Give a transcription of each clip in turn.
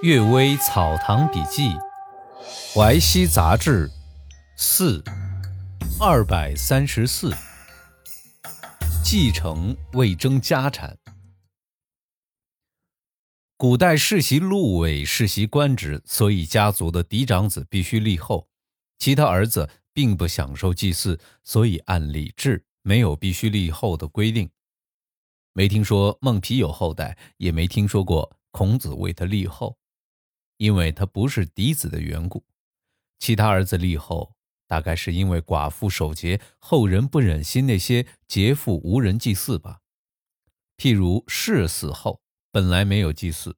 《岳微草堂笔记》淮西杂志四二百三十四，继承未争家产。古代世袭禄位、世袭官职，所以家族的嫡长子必须立后，其他儿子并不享受祭祀，所以按礼制没有必须立后的规定。没听说孟皮有后代，也没听说过孔子为他立后。因为他不是嫡子的缘故，其他儿子立后，大概是因为寡妇守节，后人不忍心那些劫富无人祭祀吧。譬如士死后，本来没有祭祀，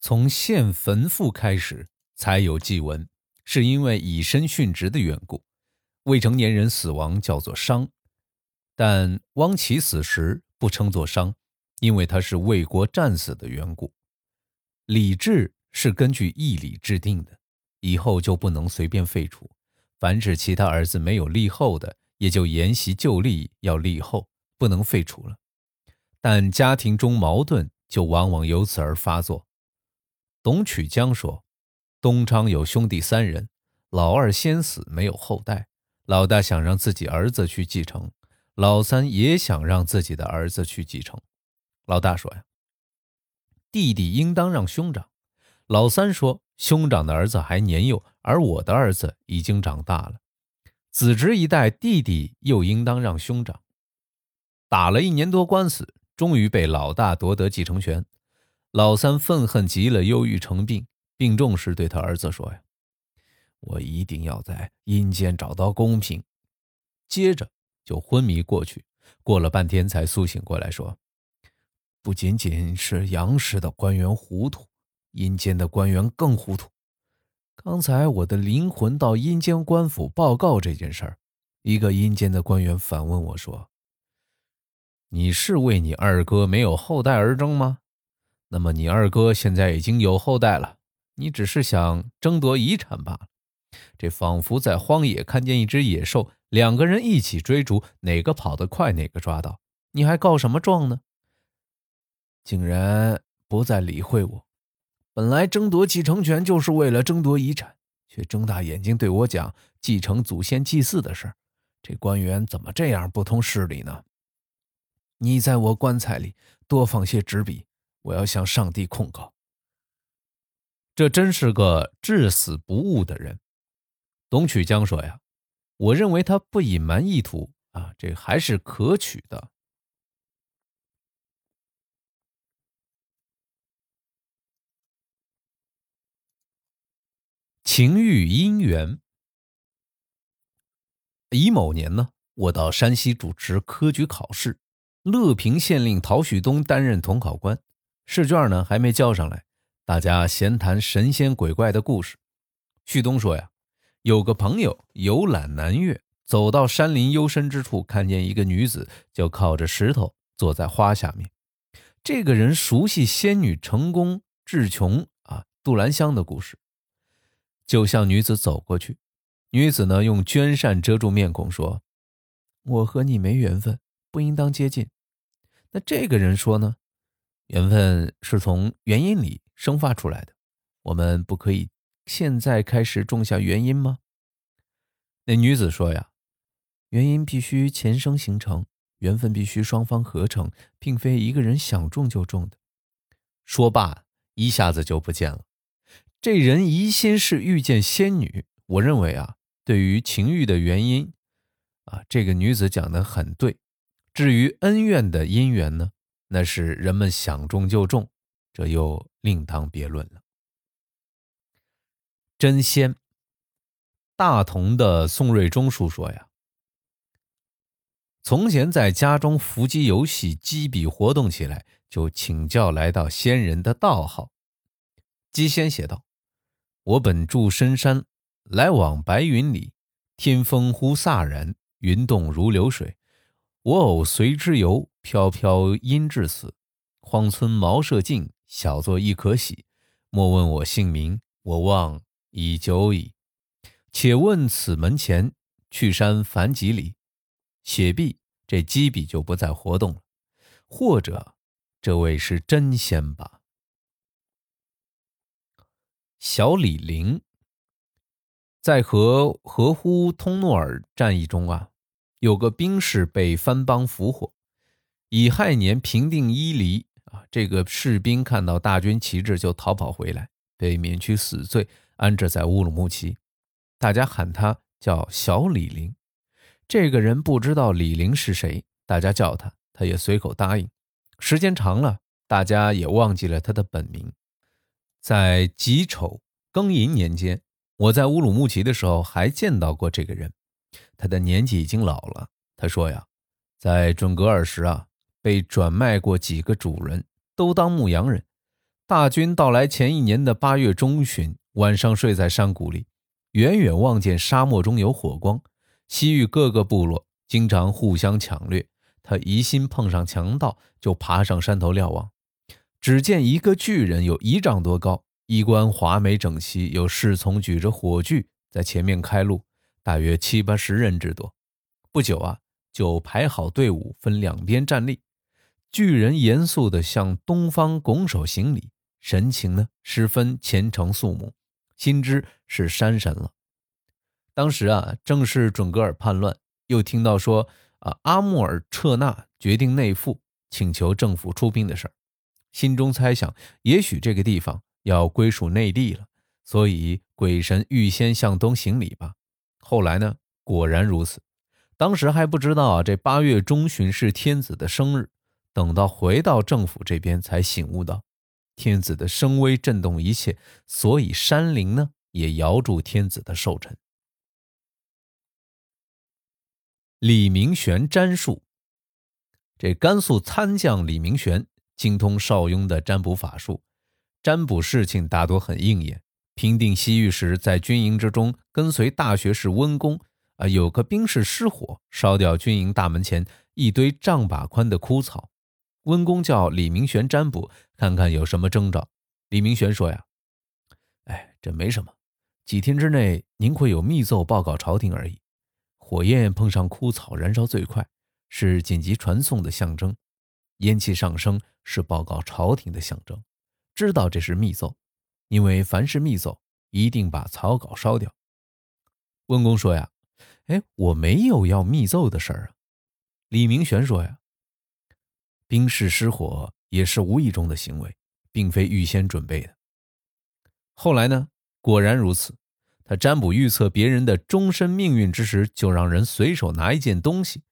从献坟父开始才有祭文，是因为以身殉职的缘故。未成年人死亡叫做伤，但汪齐死时不称作伤，因为他是为国战死的缘故。李治。是根据义理制定的，以后就不能随便废除。凡是其他儿子没有立后的，也就沿袭旧例要立后，不能废除了。但家庭中矛盾就往往由此而发作。董曲江说：“东昌有兄弟三人，老二先死，没有后代，老大想让自己儿子去继承，老三也想让自己的儿子去继承。老大说呀，弟弟应当让兄长。”老三说：“兄长的儿子还年幼，而我的儿子已经长大了。子侄一代，弟弟又应当让兄长。”打了一年多官司，终于被老大夺得继承权。老三愤恨极了，忧郁成病。病重时对他儿子说：“呀，我一定要在阴间找到公平。”接着就昏迷过去。过了半天才苏醒过来，说：“不仅仅是阳世的官员糊涂。”阴间的官员更糊涂。刚才我的灵魂到阴间官府报告这件事儿，一个阴间的官员反问我说：“你是为你二哥没有后代而争吗？那么你二哥现在已经有后代了，你只是想争夺遗产罢了。这仿佛在荒野看见一只野兽，两个人一起追逐，哪个跑得快哪个抓到，你还告什么状呢？”竟然不再理会我。本来争夺继承权就是为了争夺遗产，却睁大眼睛对我讲继承祖先祭祀的事这官员怎么这样不通事理呢？你在我棺材里多放些纸笔，我要向上帝控告。这真是个至死不悟的人。董曲江说呀，我认为他不隐瞒意图啊，这还是可取的。情欲姻缘。乙某年呢，我到山西主持科举考试，乐平县令陶旭东担任统考官。试卷呢还没交上来，大家闲谈神仙鬼怪的故事。旭东说呀，有个朋友游览南岳，走到山林幽深之处，看见一个女子，就靠着石头坐在花下面。这个人熟悉仙女成功智琼啊杜兰香的故事。就向女子走过去，女子呢用绢扇遮住面孔，说：“我和你没缘分，不应当接近。”那这个人说呢：“缘分是从原因里生发出来的，我们不可以现在开始种下原因吗？”那女子说：“呀，原因必须前生形成，缘分必须双方合成，并非一个人想种就种的。”说罢，一下子就不见了。这人疑心是遇见仙女，我认为啊，对于情欲的原因，啊，这个女子讲的很对。至于恩怨的因缘呢，那是人们想中就中，这又另当别论了。真仙，大同的宋瑞忠叔说呀，从前在家中伏击游戏，机笔活动起来，就请教来到仙人的道号。姬仙写道。我本住深山，来往白云里，天风忽飒然，云动如流水。我偶随之游，飘飘因至死。荒村茅舍近，小作亦可喜。莫问我姓名，我忘已久矣。且问此门前，去山凡几里？写毕，这鸡笔就不再活动了。或者，这位是真仙吧？小李陵。在和合乎通诺尔战役中啊，有个兵士被番邦俘获，乙亥年平定伊犁啊，这个士兵看到大军旗帜就逃跑回来，被免去死罪，安置在乌鲁木齐，大家喊他叫小李陵。这个人不知道李陵是谁，大家叫他，他也随口答应。时间长了，大家也忘记了他的本名。在己丑庚寅年间，我在乌鲁木齐的时候还见到过这个人。他的年纪已经老了。他说呀，在准噶尔时啊，被转卖过几个主人，都当牧羊人。大军到来前一年的八月中旬，晚上睡在山谷里，远远望见沙漠中有火光。西域各个部落经常互相抢掠，他疑心碰上强盗，就爬上山头瞭望。只见一个巨人有一丈多高，衣冠华美整齐，有侍从举着火炬在前面开路，大约七八十人之多。不久啊，就排好队伍，分两边站立。巨人严肃地向东方拱手行礼，神情呢十分虔诚肃穆，心知是山神了。当时啊，正是准格尔叛乱，又听到说啊，阿穆尔彻纳决定内附，请求政府出兵的事儿，心中猜想，也许这个地方要归属内地了，所以鬼神预先向东行礼吧。后来呢，果然如此。当时还不知道啊，这八月中旬是天子的生日，等到回到政府这边，才醒悟到天子的声威震动一切，所以山林呢也摇住天子的寿辰。李明玄占术，这甘肃参将李明玄精通邵雍的占卜法术，占卜事情大多很应验。平定西域时，在军营之中跟随大学士温公，啊，有个兵士失火，烧掉军营大门前一堆丈把宽的枯草。温公叫李明玄占卜，看看有什么征兆。李明玄说呀：“哎，这没什么，几天之内您会有密奏报告朝廷而已。”火焰碰上枯草，燃烧最快，是紧急传送的象征；烟气上升是报告朝廷的象征。知道这是密奏，因为凡是密奏，一定把草稿烧掉。温公说呀：“哎，我没有要密奏的事儿啊。”李明玄说呀：“兵士失火也是无意中的行为，并非预先准备的。”后来呢？果然如此。他占卜预测别人的终身命运之时，就让人随手拿一件东西。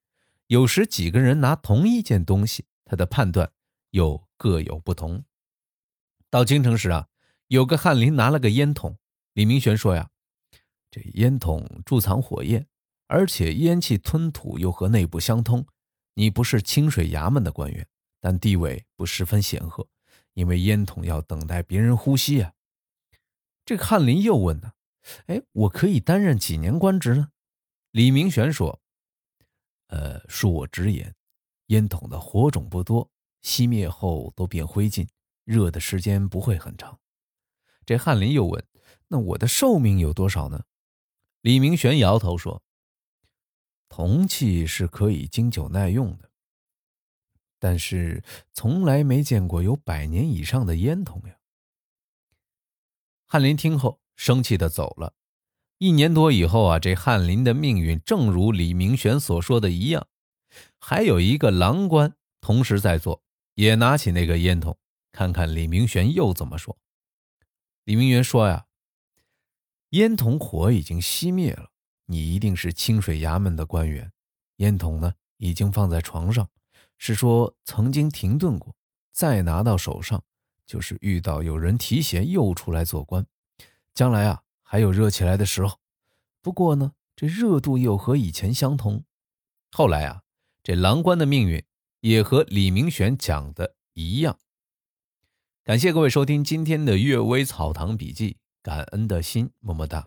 有时几个人拿同一件东西，他的判断又各有不同。到京城时啊，有个翰林拿了个烟筒。李明玄说呀：“这烟筒贮藏火焰，而且烟气吞吐又和内部相通。你不是清水衙门的官员，但地位不十分显赫，因为烟筒要等待别人呼吸啊。”这翰林又问呢。哎，我可以担任几年官职呢？李明玄说：“呃，恕我直言，烟筒的火种不多，熄灭后都变灰烬，热的时间不会很长。”这翰林又问：“那我的寿命有多少呢？”李明玄摇头说：“铜器是可以经久耐用的，但是从来没见过有百年以上的烟筒呀。”翰林听后。生气的走了。一年多以后啊，这翰林的命运正如李明玄所说的一样。还有一个郎官同时在做，也拿起那个烟筒，看看李明玄又怎么说。李明玄说呀：“烟筒火已经熄灭了，你一定是清水衙门的官员。烟筒呢，已经放在床上，是说曾经停顿过，再拿到手上，就是遇到有人提携又出来做官。”将来啊，还有热起来的时候。不过呢，这热度又和以前相同。后来啊，这郎官的命运也和李明玄讲的一样。感谢各位收听今天的《阅微草堂笔记》，感恩的心，么么哒。